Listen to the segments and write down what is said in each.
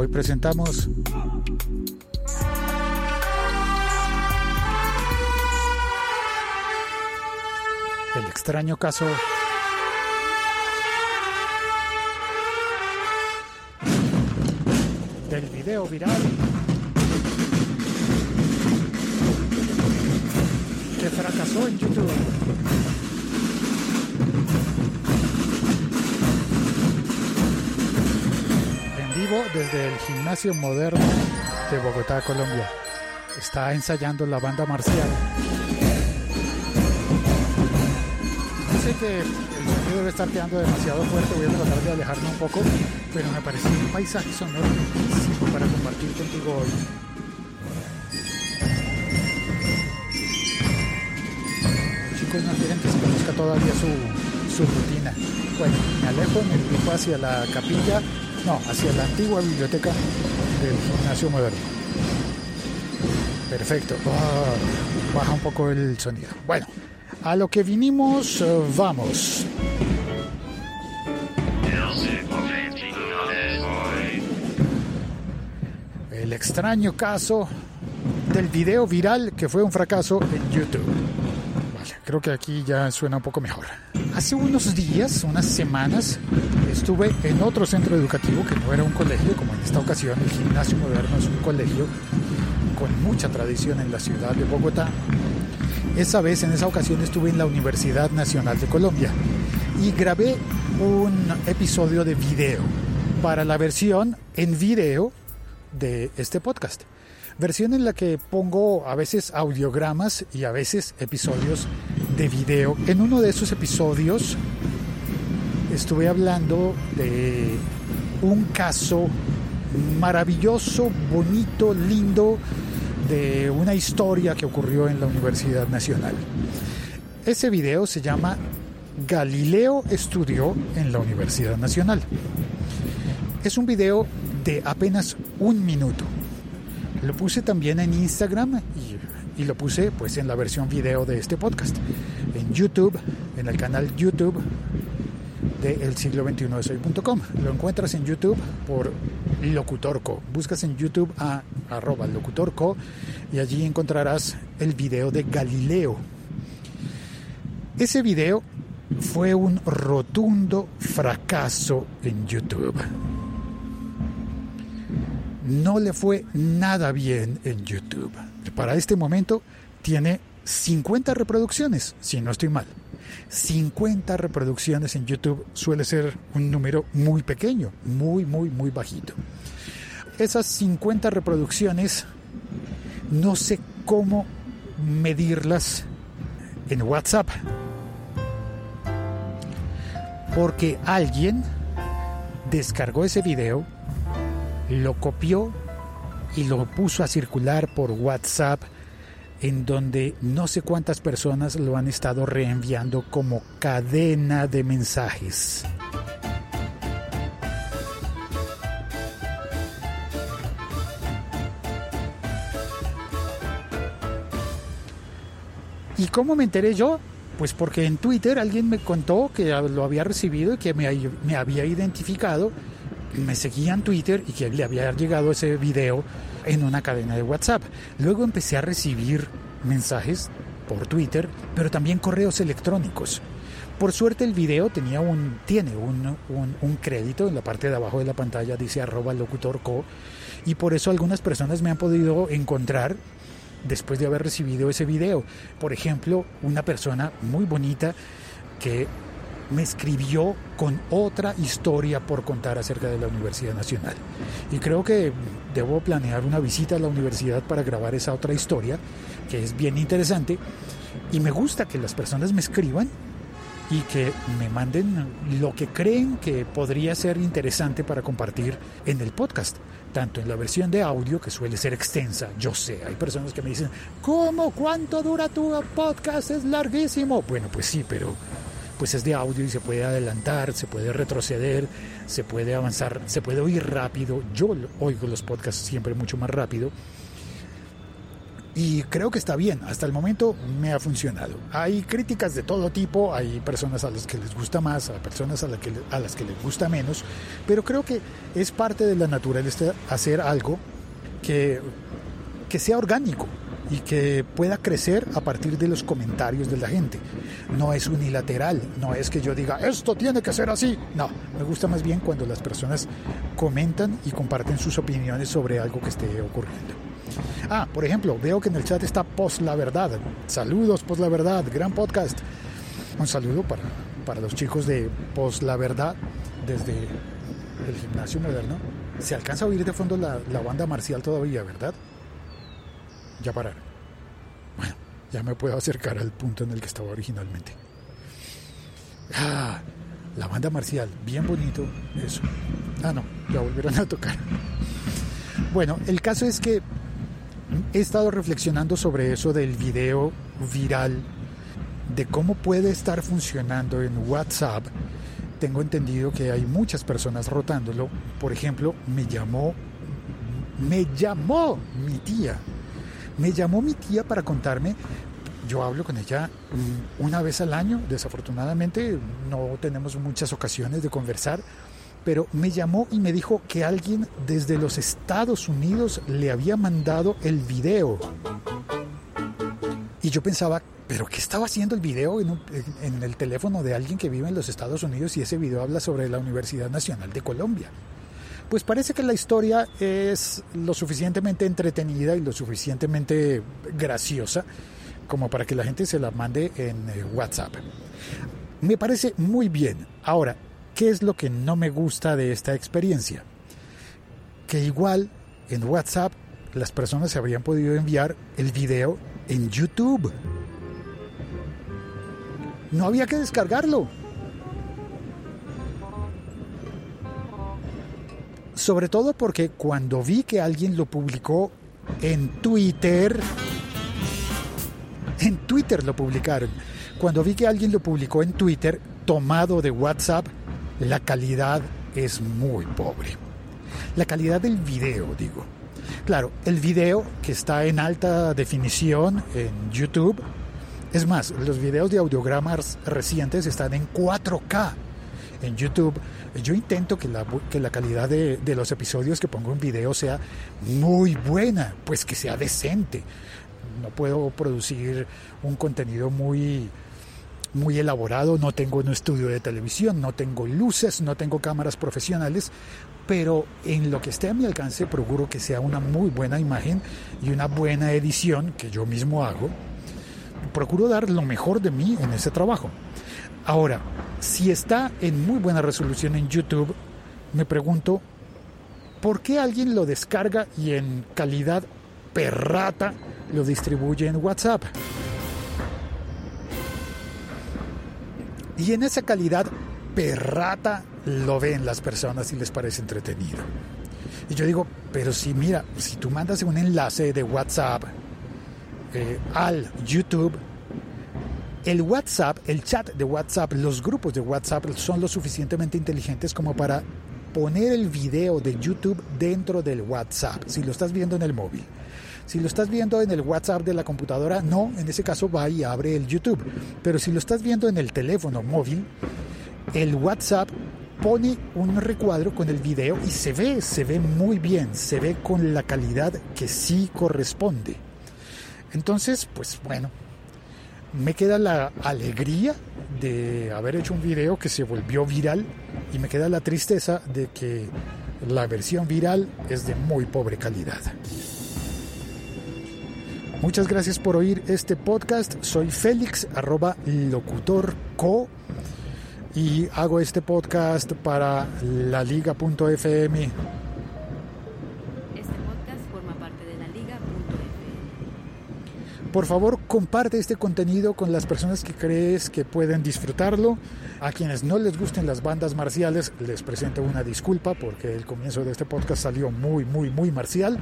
Hoy presentamos el extraño caso del video viral que fracasó en YouTube. Desde el gimnasio moderno de Bogotá, Colombia. Está ensayando la banda marcial. Sé que el sonido debe estar quedando demasiado fuerte, voy a tratar de alejarme un poco, pero me parece un paisaje sonoro para compartir contigo hoy. Chicos no quieren que se conozca todavía su, su rutina. Bueno, me alejo, me dirijo hacia la capilla, no, hacia la antigua biblioteca del gimnasio moderno. Perfecto. Ah, baja un poco el sonido. Bueno, a lo que vinimos, eh, vamos. El extraño caso del video viral que fue un fracaso en YouTube. Creo que aquí ya suena un poco mejor. Hace unos días, unas semanas, estuve en otro centro educativo que no era un colegio, como en esta ocasión el gimnasio moderno es un colegio con mucha tradición en la ciudad de Bogotá. Esa vez, en esa ocasión, estuve en la Universidad Nacional de Colombia y grabé un episodio de video para la versión en video de este podcast. Versión en la que pongo a veces audiogramas y a veces episodios de video. En uno de esos episodios estuve hablando de un caso maravilloso, bonito, lindo, de una historia que ocurrió en la Universidad Nacional. Ese video se llama Galileo estudió en la Universidad Nacional. Es un video de apenas un minuto. Lo puse también en Instagram y, lo puse pues en la versión video de este podcast. YouTube, en el canal YouTube de el siglo 21 de soy.com. Lo encuentras en YouTube por Locutorco. Buscas en YouTube a arroba locutorco y allí encontrarás el video de Galileo. Ese video fue un rotundo fracaso en YouTube. No le fue nada bien en YouTube. Para este momento tiene 50 reproducciones, si no estoy mal. 50 reproducciones en YouTube suele ser un número muy pequeño, muy, muy, muy bajito. Esas 50 reproducciones no sé cómo medirlas en WhatsApp. Porque alguien descargó ese video, lo copió y lo puso a circular por WhatsApp en donde no sé cuántas personas lo han estado reenviando como cadena de mensajes. ¿Y cómo me enteré yo? Pues porque en Twitter alguien me contó que lo había recibido y que me, había identificado, me seguía en Twitter y que le había llegado ese video en una cadena de WhatsApp. Luego empecé a recibir mensajes por Twitter, pero también correos electrónicos. Por suerte el video tenía un, tiene un, un, crédito en la parte de abajo de la pantalla, dice arroba locutorco, y por eso algunas personas me han podido encontrar después de haber recibido ese video. Por ejemplo, una persona muy bonita que me escribió con otra historia por contar acerca de la Universidad Nacional. Y creo que debo planear una visita a la universidad para grabar esa otra historia, que es bien interesante. Y me gusta que las personas me escriban y que me manden lo que creen que podría ser interesante para compartir en el podcast, tanto en la versión de audio, que suele ser extensa, yo sé, hay personas que me dicen, ¿cómo? ¿Cuánto dura tu podcast? Es larguísimo. Bueno, pues sí, pero pues es de audio y se puede adelantar, se puede retroceder, se puede avanzar, se puede oír rápido. Yo oigo los podcasts siempre mucho más rápido. Y creo que está bien, hasta el momento me ha funcionado. Hay críticas de todo tipo, hay personas a las que les gusta más, hay personas a, que, a las que les gusta menos, pero creo que es parte de la naturaleza hacer algo que, que sea orgánico, y que pueda crecer a partir de los comentarios de la gente. No es unilateral, no es que yo diga, esto tiene que ser así. No, me gusta más bien cuando las personas comentan y comparten sus opiniones sobre algo que esté ocurriendo. Ah, por ejemplo, veo que en el chat está Post La Verdad. Saludos, Post La Verdad, gran podcast. Un saludo para, para los chicos de Post La Verdad desde el gimnasio moderno. Se alcanza a oír de fondo la, la banda marcial todavía, ¿verdad? Ya. Bueno, ya me puedo acercar al punto en el que estaba originalmente. Ah, la banda marcial, bien bonito eso. Ah, no, ya volvieron a tocar. Bueno, el caso es que he estado reflexionando sobre eso del video viral, de cómo puede estar funcionando en WhatsApp. Tengo entendido que hay muchas personas rotándolo. Por ejemplo, me llamó, me llamó mi tía me llamó mi tía para contarme, yo hablo con ella mm, una vez al año, desafortunadamente no tenemos muchas ocasiones de conversar, pero me llamó y me dijo que alguien desde los Estados Unidos le había mandado el video. Y yo pensaba, ¿pero qué estaba haciendo el video en, en, el teléfono de alguien que vive en los Estados Unidos y ese video habla sobre la Universidad Nacional de Colombia? Pues parece que la historia es lo suficientemente entretenida y lo suficientemente graciosa como para que la gente se la mande en eh, WhatsApp. Me parece muy bien. Ahora, ¿qué es lo que no me gusta de esta experiencia? Que igual en WhatsApp las personas se habrían podido enviar el video en YouTube. No había que descargarlo. Sobre todo porque cuando vi que alguien lo publicó en Twitter, en Twitter lo publicaron. Cuando vi que alguien lo publicó en Twitter, tomado de WhatsApp, la calidad es muy pobre. La calidad del video, digo. Claro, el video que está en alta definición en YouTube, es más, los videos de audiogramas recientes están en 4K en YouTube yo intento que la, que la calidad de, los episodios que pongo en video sea muy buena, pues que sea decente. No puedo producir un contenido muy, muy elaborado, no tengo un estudio de televisión, no tengo luces, no tengo cámaras profesionales, pero en lo que esté a mi alcance procuro que sea una muy buena imagen y una buena edición que yo mismo hago. Procuro dar lo mejor de mí en ese trabajo. Ahora, si está en muy buena resolución en YouTube, me pregunto, ¿por qué alguien lo descarga y en calidad perrata lo distribuye en WhatsApp? Y en esa calidad perrata lo ven las personas y les parece entretenido. Y yo digo, pero si mira, si tú mandas un enlace de WhatsApp eh, al YouTube, el WhatsApp, el chat de WhatsApp, los grupos de WhatsApp son lo suficientemente inteligentes como para poner el video de YouTube dentro del WhatsApp, si lo estás viendo en el móvil. Si lo estás viendo en el WhatsApp de la computadora, no, en ese caso va y abre el YouTube. Pero si lo estás viendo en el teléfono móvil, el WhatsApp pone un recuadro con el video y se ve, se ve muy bien, se ve con la calidad que sí corresponde. Entonces, pues bueno, me queda la alegría de haber hecho un video que se volvió viral y me queda la tristeza de que la versión viral es de muy pobre calidad. Muchas gracias por oír este podcast. Soy Félix, arroba locutorco, y hago este podcast para la liga.fm Por favor, comparte este contenido con las personas que crees que pueden disfrutarlo. A quienes no les gusten las bandas marciales, les presento una disculpa porque el comienzo de este podcast salió muy, muy, muy marcial.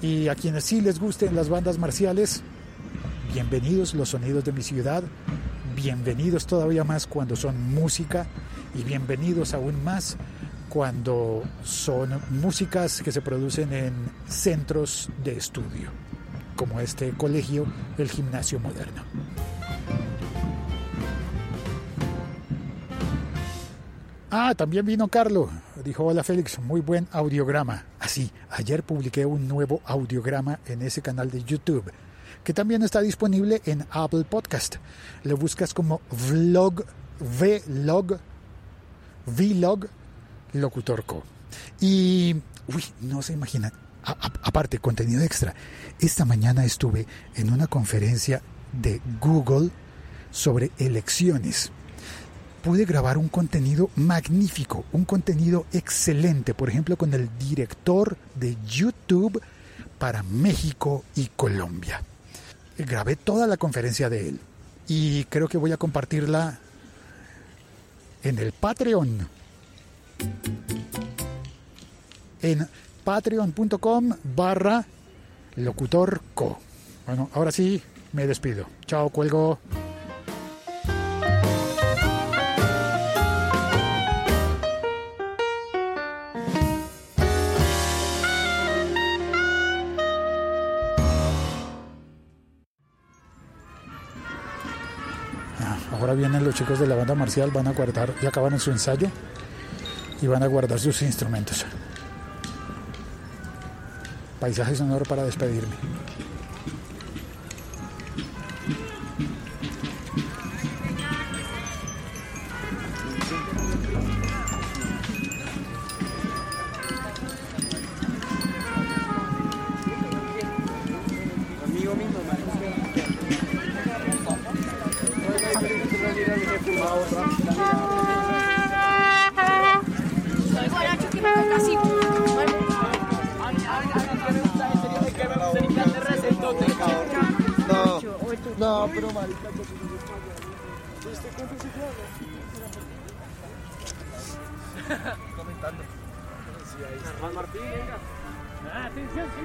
Y a quienes sí les gusten las bandas marciales, bienvenidos los sonidos de mi ciudad, bienvenidos todavía más cuando son música y bienvenidos aún más cuando son músicas que se producen en centros de estudio. Como este colegio, el gimnasio moderno. Ah, también vino Carlo. Dijo, hola Félix, muy buen audiograma. Así, ayer publiqué un nuevo audiograma en ese canal de YouTube, que también está disponible en Apple Podcast. Lo buscas como vlog, vlog, vlog, locutorco. Y, uy, no se imaginan. Aparte, contenido extra. Esta mañana estuve en una conferencia de Google sobre elecciones pude grabar un contenido magnífico, un contenido excelente, por ejemplo, con el director de YouTube para México y Colombia. Grabé toda la conferencia de él y creo que voy a compartirla en el Patreon. En patreon.com barra locutorco. Bueno, ahora sí, me despido. Chao, cuelgo. Ahora vienen los chicos de la banda marcial, van a guardar, ya acaban en su ensayo y van a guardar sus instrumentos. Paisaje sonoro para despedirme. No, pero marica, yo ¿Viste cuánto se Comentando. Juan Martín, venga. Ah, sí, sí, sí.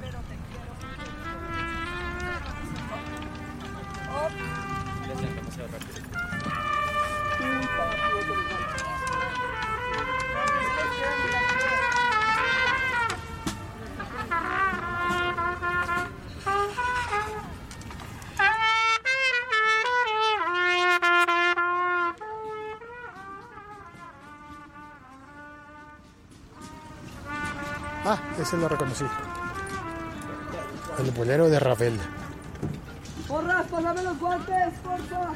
Pero te quiero. Oh. Rápido. Ah, ese lo reconocí. El bolero de Ravel. ¡Porras, pásame los guantes, porfa!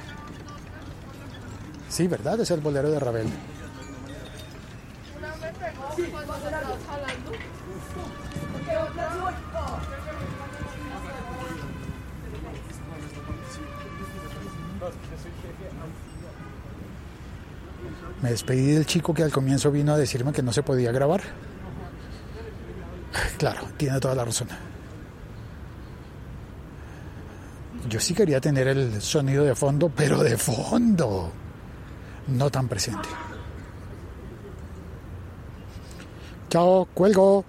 Sí, ¿verdad? Es el bolero de Ravel. Me despedí del chico que al comienzo vino a decirme que no se podía grabar. Claro, tiene toda la razón. Yo sí quería tener el sonido de fondo, pero de fondo, no tan presente. Chao, cuelgo.